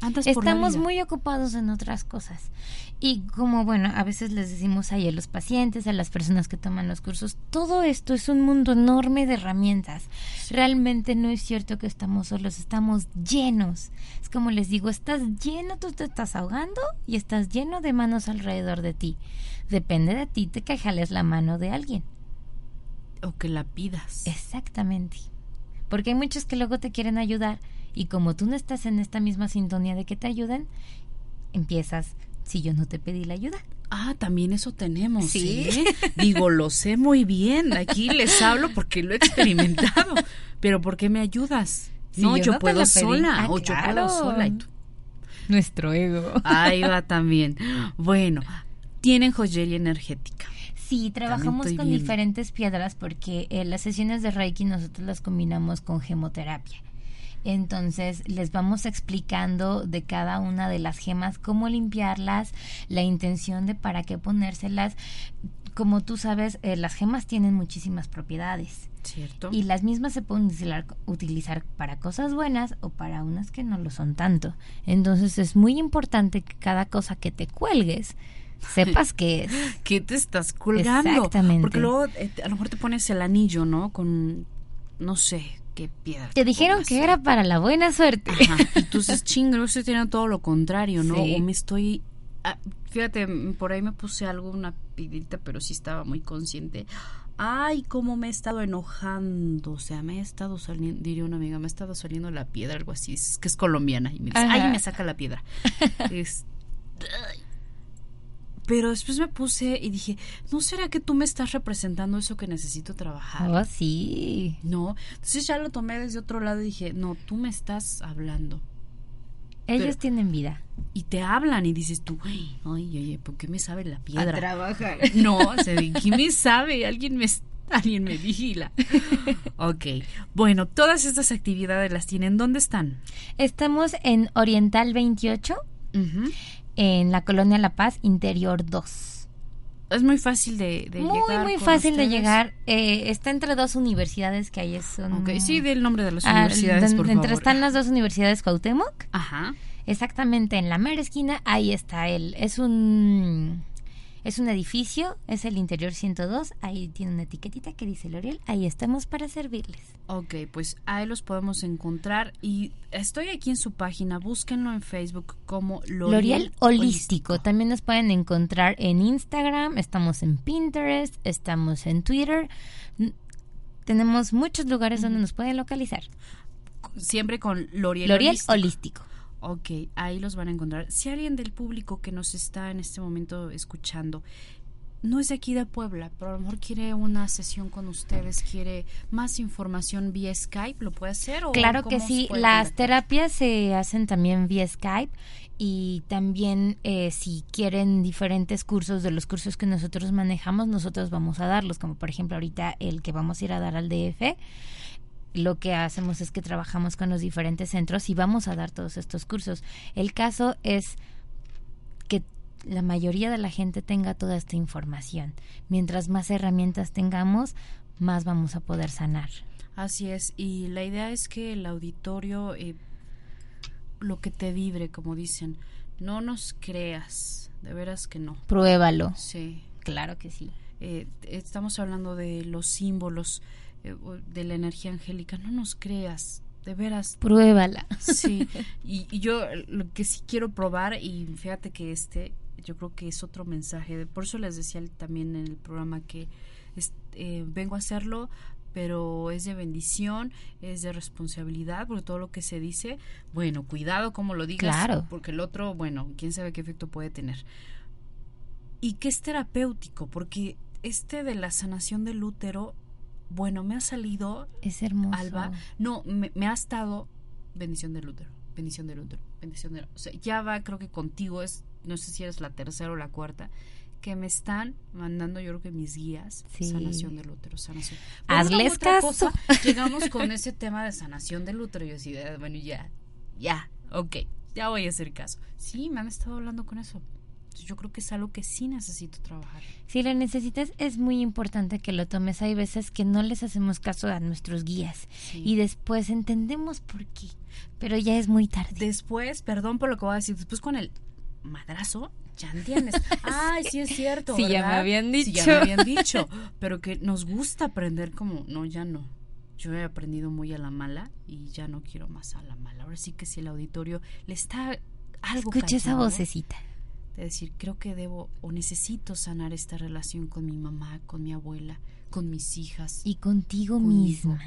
Andas Estamos muy ocupados en otras cosas. Y como, bueno, a veces les decimos ahí a los pacientes, a las personas que toman los cursos, todo esto es un mundo enorme de herramientas. Realmente no es cierto que estamos solos, estamos llenos. Es como les digo, estás lleno, tú te estás ahogando y estás lleno de manos alrededor de ti. Depende de ti, te que jales la mano de alguien. o que la pidas. Exactamente. Porque hay muchos que luego te quieren ayudar y como tú no estás en esta misma sintonía de que te ayuden, empiezas, si yo no te pedí la ayuda. Ah, también eso tenemos. Sí. ¿sí? Digo, lo sé muy bien. Aquí les hablo porque lo he experimentado. Pero ¿por qué me ayudas? No, yo yo, no te puedo sola. Ah, o yo puedo sola. Y tú, Nuestro ego. Ahí va también. Bueno, tienen joyería energética. Sí, trabajamos con viendo. diferentes piedras porque eh, las sesiones de Reiki nosotros las combinamos con gemoterapia. Entonces les vamos explicando de cada una de las gemas cómo limpiarlas, la intención de para qué ponérselas. Como tú sabes, eh, las gemas tienen muchísimas propiedades ¿Cierto? y las mismas se pueden utilizar, utilizar para cosas buenas o para unas que no lo son tanto. Entonces es muy importante que cada cosa que te cuelgues sepas que es. ¿Qué te estás colgando? Exactamente. Porque luego eh, a lo mejor te pones el anillo, ¿no? Con, no sé, qué piedra. Te dijeron que era para la buena suerte. Ajá. Dices, chingo, yo estoy teniendo todo lo contrario, ¿no? Sí. O me estoy... ah, fíjate, por ahí me puse algo, una piedrita, pero sí estaba muy consciente. Ay, cómo me he estado enojando. O sea, me he estado saliendo, diría una amiga, me ha estado saliendo la piedra, algo así. Es que es colombiana. Y me dice, Ajá. ay, me saca la piedra. Es- ay. Pero después me puse y dije, ¿no será que tú me estás representando eso que necesito trabajar? Oh, sí. No. Entonces ya lo tomé desde otro lado y dije, no, tú me estás hablando. Ellos Pero- tienen vida. Y te hablan y dices tú, ay, ay, ay, ¿por qué me sabe la piedra? trabajar. No, o sea, ¿de qué me sabe? Alguien me, alguien me vigila. Ok. Bueno, todas estas actividades las tienen. ¿Dónde están? Estamos en Oriental 28, Ujú. En la colonia La Paz, Interior 2. Es muy fácil de, de muy, llegar. Muy, con fácil de ustedes. llegar. Eh, está entre dos universidades que hay. Son, Ok, sí, di el nombre de las Ah, universidades, don- por entre favor. están las dos universidades Cuauhtémoc. Ajá. Exactamente en la mera esquina, ahí está él. Es un es un edificio, es el interior 102, ahí tiene una etiquetita que dice L'Oreal, ahí estamos para servirles. Ok, pues ahí los podemos encontrar y estoy aquí en su página, búsquenlo en Facebook como L'Oreal L'Oreal Holístico. También nos pueden encontrar en Instagram, estamos en Pinterest, estamos en Twitter. Tenemos muchos lugares donde nos pueden localizar. Siempre con L'Oreal L'Oreal Holístico. Holístico. Ok, ahí los van a encontrar. Si alguien del público que nos está en este momento escuchando no es de aquí de Puebla, pero a lo mejor quiere una sesión con ustedes, quiere más información vía Skype, ¿lo puede hacer? o Claro que sí, las terapias se hacen también vía Skype y también eh, si quieren diferentes cursos de los cursos que nosotros manejamos, nosotros vamos a darlos, como por ejemplo ahorita el que vamos a ir a dar al DF. Lo que hacemos es que trabajamos con los diferentes centros y vamos a dar todos estos cursos. El caso es que la mayoría de la gente tenga toda esta información. Mientras más herramientas tengamos, más vamos a poder sanar. Así es, y la idea es que el auditorio, eh, lo que te vibre, como dicen, no nos creas, de veras que no. Pruébalo. Sí, Claro que sí. eh, estamos hablando de los símbolos, de la energía angélica, no nos creas, de veras. Pruébala. Sí, y, y yo eh, lo que sí quiero probar, y fíjate que este, yo creo que es otro mensaje, por eso les decía también en el programa que es- eh, vengo a hacerlo, pero es de bendición, es de responsabilidad, porque todo lo que se dice, bueno, cuidado como lo digas, Claro. porque el otro, bueno, quién sabe qué efecto puede tener. Y que es terapéutico, porque este de la sanación del útero, bueno, me ha salido Es hermoso. Alba, no, me, me ha estado bendición del útero, bendición del útero, bendición del O sea, ya va, creo que contigo es, no sé si eres la tercera o la cuarta, que me están mandando yo creo que mis guías, Sí. sanación del útero, sanación. Hazles caso. cosa, llegamos con ese tema de sanación del útero y yo así, de, bueno, ya, ya, ok, ya voy a hacer caso. Sí, me han estado hablando con eso. Yo creo que es algo que sí necesito trabajar. Si lo necesitas, es muy importante que lo tomes. Hay veces que no les hacemos caso a nuestros guías Sí. y después entendemos por qué, pero ya es muy tarde. Después, perdón por lo que voy a decir, después con el madrazo, ya entiendes. Ay, sí es cierto. Sí, ya me habían Sí, ya dicho. me habían dicho. Pero que nos gusta aprender como, no, ya no. Yo he aprendido muy a la mala y ya no quiero más a la mala. Ahora sí que si el auditorio le está algo Escucha esa callado, vocecita. De decir, creo que debo o necesito sanar esta relación con mi mamá, con mi abuela, con mis hijas. Y contigo Conmigo. misma.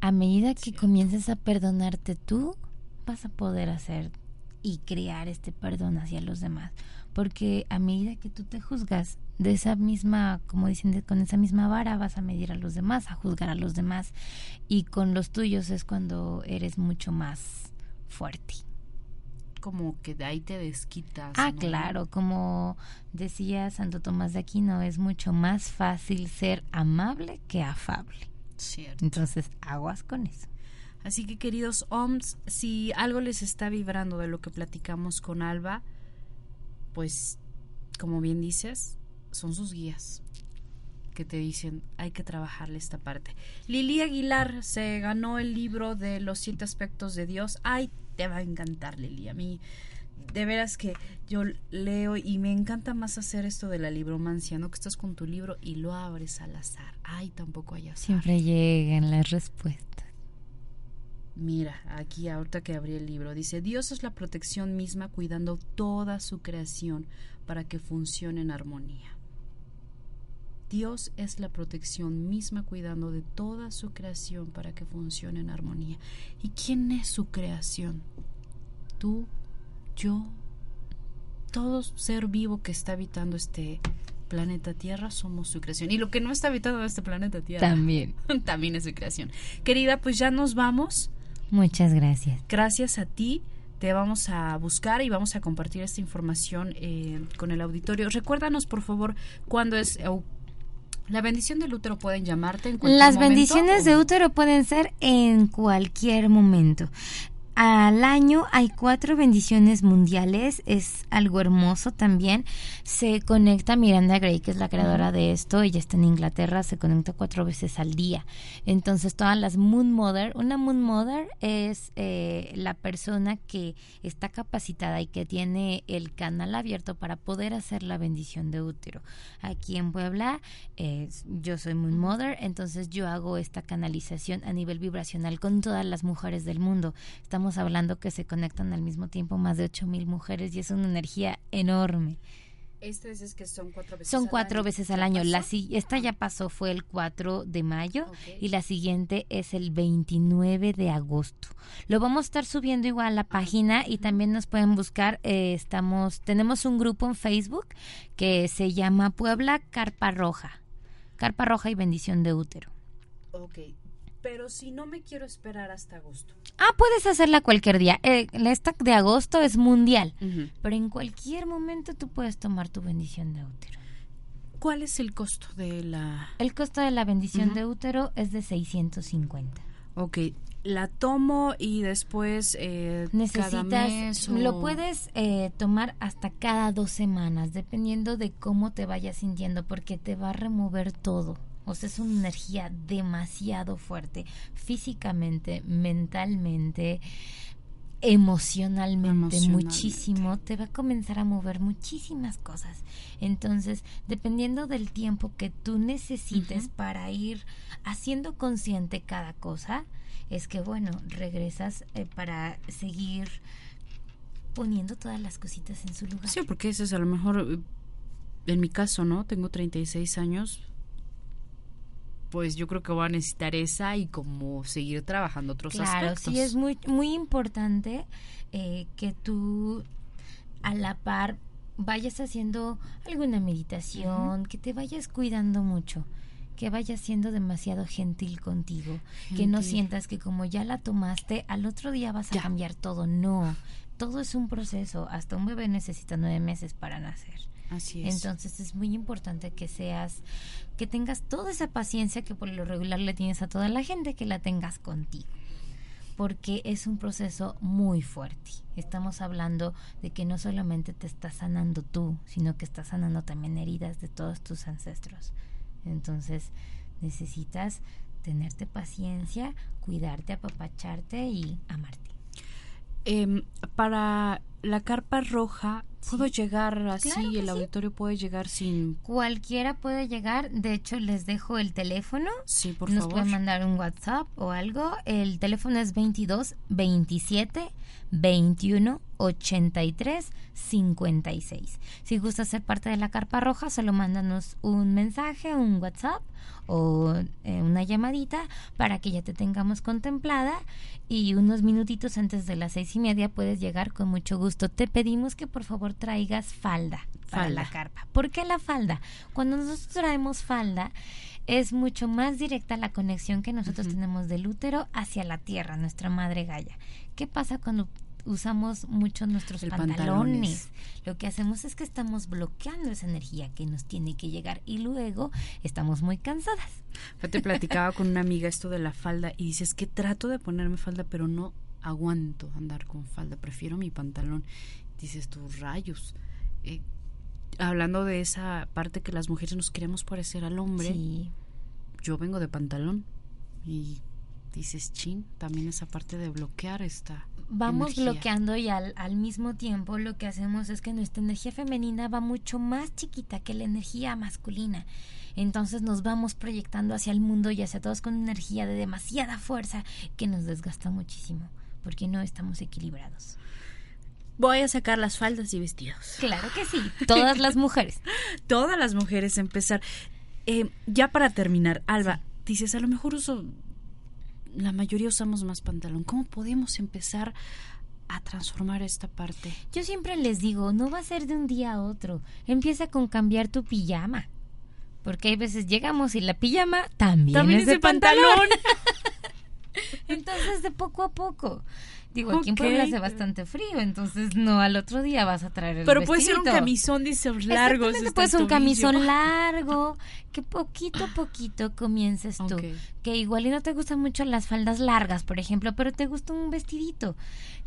A medida que Cierto. comiences a perdonarte tú, vas a poder hacer y crear este perdón hacia los demás. Porque a medida que tú te juzgas de esa misma, como dicen, de- con esa misma vara vas a medir a los demás, a juzgar a los demás. Y con los tuyos es cuando eres mucho más fuerte. Como que de ahí te desquitas. Ah, ¿no? claro, como decía Santo Tomás de Aquino, es mucho más fácil ser amable que afable. Cierto. Entonces, aguas con eso. Así que queridos OMS, si algo les está vibrando de lo que platicamos con Alba, pues como bien dices, son sus guías que te dicen hay que trabajarle esta parte. Lili Aguilar se ganó el libro de los siete aspectos de Dios. Ay, te va a encantar Lili. A mí de veras que yo leo y me encanta más hacer esto de la libromancia, ¿no? Que estás con tu libro y lo abres al azar. Ay, tampoco hay azar. Siempre llegan las respuestas. Mira, aquí ahorita que abrí el libro, dice, Dios es la protección misma cuidando toda su creación para que funcione en armonía. Dios es la protección misma cuidando de toda su creación para que funcione en armonía. ¿Y quién es su creación? Tú, yo, todo ser vivo que está habitando este planeta Tierra somos su creación. Y lo que no está habitando este planeta Tierra También. también es su creación. Querida, pues ya nos vamos. Muchas gracias. Gracias a ti. Te vamos a buscar y vamos a compartir esta información eh, con el auditorio. Recuérdanos, por favor, cuándo es la bendición del útero. Pueden llamarte en cualquier Las momento, bendiciones o- de útero pueden ser en cualquier momento. Al año hay cuatro bendiciones mundiales, es algo hermoso también. Se conecta Miranda Gray, que es la creadora de esto, ella está en Inglaterra, se conecta cuatro veces al día. Entonces todas las Moon Mother, una Moon Mother es eh, la persona que está capacitada y que tiene el canal abierto para poder hacer la bendición de útero. Aquí en Puebla, yo soy Moon Mother, entonces yo hago esta canalización a nivel vibracional con todas las mujeres del mundo. Estamos hablando que se conectan al mismo tiempo más de 8000 mujeres y es una energía enorme. Este es que son cuatro veces Son al cuatro año. veces al ¿Ya año. La, esta ya pasó, fue el 4 de mayo y la siguiente es el 29 de agosto. Lo vamos a estar subiendo igual a la página y también nos pueden buscar. eh, estamos, tenemos un grupo en Facebook que se llama Puebla Carpa Roja. Carpa Roja y bendición de útero. Ok, pero si no me quiero esperar hasta agosto. Ah, puedes hacerla cualquier día. Eh, esta de agosto es mundial. Pero en cualquier momento tú puedes tomar tu bendición de útero. ¿Cuál es el costo de la...? El costo de la bendición de útero es de 650. Ok, la tomo y después eh, cada Necesitas, mes o- lo puedes eh, tomar hasta cada dos semanas, dependiendo de cómo te vayas sintiendo, porque te va a remover todo. O sea, es una energía demasiado fuerte, físicamente, mentalmente, emocionalmente, Emocionalmente. muchísimo. Te va a comenzar a mover muchísimas cosas. Entonces, dependiendo del tiempo que tú necesites para ir haciendo consciente cada cosa, es que bueno, regresas eh, para seguir poniendo todas las cositas en su lugar. Sí, porque ese es a lo mejor, eh, en mi caso, ¿no? Tengo 36 años. Pues yo creo que voy a necesitar esa y como seguir trabajando otros Claro, aspectos. sí es muy muy importante eh, que tú a la par vayas haciendo alguna meditación, que te vayas cuidando mucho, que vayas siendo demasiado gentil contigo, que no sientas que como ya la tomaste, al otro día vas a Ya. cambiar todo. No, todo es un proceso. Hasta un bebé necesita nueve meses para nacer. Así es. Entonces es muy importante que seas, que tengas toda esa paciencia que por lo regular le tienes a toda la gente, que la tengas contigo. Porque es un proceso muy fuerte. Estamos hablando de que no solamente te estás sanando tú, sino que estás sanando también heridas de todos tus ancestros. Entonces necesitas tenerte paciencia, cuidarte, apapacharte y amarte. Em, para la carpa roja, ¿puedo Sí. llegar así? Claro ¿El sí. auditorio puede llegar sin...? Cualquiera puede llegar, de hecho les dejo el teléfono. Sí, por Nos favor. pueden mandar un WhatsApp o algo. El teléfono es 22 27 21 83 56. Si gusta ser parte de la Carpa Roja, solo mándanos un mensaje, un WhatsApp o eh, una llamadita para que ya te tengamos contemplada y unos minutitos antes de las seis y media puedes llegar con mucho gusto. Te pedimos que por favor traigas falda para la carpa. ¿Por qué la falda? Cuando nosotros traemos falda es mucho más directa la conexión que nosotros tenemos del útero hacia la tierra, nuestra madre Gaia. ¿Qué pasa cuando usamos mucho nuestros pantalones? pantalones. Lo que hacemos es que estamos bloqueando esa energía que nos tiene que llegar y luego estamos muy cansadas. Yo te platicaba con una amiga esto de la falda y dices que trato de ponerme falda, pero no aguanto andar con falda, prefiero mi pantalón. Dices tus rayos. Eh, hablando de esa parte que las mujeres nos queremos parecer al hombre, Sí. yo vengo de pantalón y dices chin, también esa parte de bloquear esta Vamos energía. bloqueando y al, al mismo tiempo lo que hacemos es que nuestra energía femenina va mucho más chiquita que la energía masculina. Entonces nos vamos proyectando hacia el mundo y hacia todos con energía de demasiada fuerza que nos desgasta muchísimo porque no estamos equilibrados. Voy a sacar las faldas y vestidos. Claro que sí, todas las mujeres. Todas las mujeres empezar. Eh, ya para terminar, Alba, dices, a lo mejor uso, la mayoría usamos más pantalón. ¿Cómo podemos empezar a transformar esta parte? Yo siempre les digo, no va a ser de un día a otro. Empieza con cambiar tu pijama. Porque hay veces llegamos y la pijama también, También es de de pantalón. pantalón. Entonces, de poco a poco. Digo, aquí en Puebla hace bastante frío, entonces no al otro día vas a traer el Pero puede ser un camisón, dice, largos. Puede ser un camisón largo, que poquito a poquito comiences tú. Que igual y no te gustan mucho las faldas largas, por ejemplo, pero te gusta un vestidito.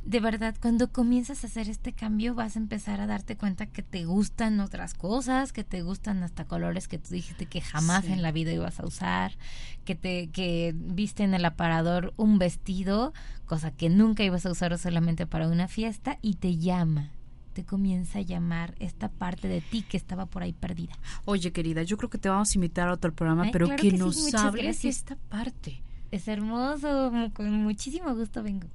De verdad, cuando comienzas a hacer este cambio vas a empezar a darte cuenta que te gustan otras cosas, que te gustan hasta colores que tú dijiste que jamás en la vida ibas a usar, que te que viste en el aparador un vestido, cosa que nunca ibas a usar solamente para una fiesta y te llama te comienza a llamar esta parte de ti que estaba por ahí perdida. Oye, querida, yo creo que te vamos a invitar a otro programa, pero que, nos hables esta parte. Es hermoso, con muchísimo gusto vengo.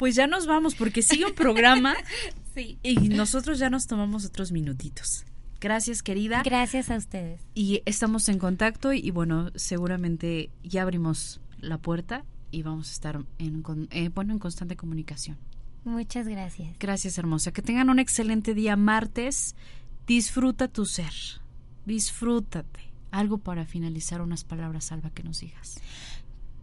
Pues ya nos vamos porque sigue un programa sí. y nosotros ya nos tomamos otros minutitos. Gracias, querida. Gracias a ustedes. Y estamos en contacto y, bueno, seguramente ya abrimos la puerta y vamos a estar en, eh, bueno, en constante comunicación. Muchas gracias. Gracias, hermosa. Que tengan un excelente día martes. Disfruta tu ser. Disfrútate. Algo para finalizar, unas palabras, Salva, que nos digas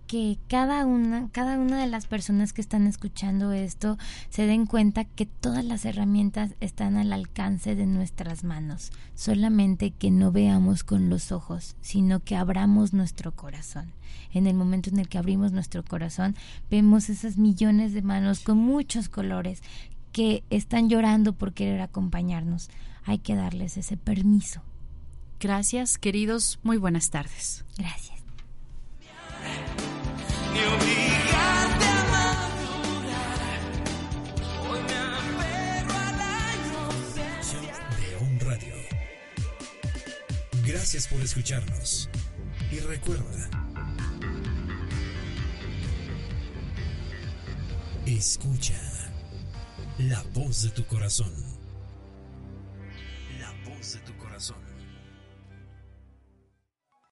que cada una, cada una de las personas que están escuchando esto se den cuenta que todas las herramientas están al alcance de nuestras manos, solamente que no veamos con los ojos, sino que abramos nuestro corazón. En el momento en el que abrimos nuestro corazón, vemos esas millones de manos con muchos colores que están llorando por querer acompañarnos. Hay que darles ese permiso. Gracias, queridos. Muy buenas tardes. Gracias. Gracias por escucharnos. Y recuerda, escucha la voz de tu corazón. La voz de tu corazón.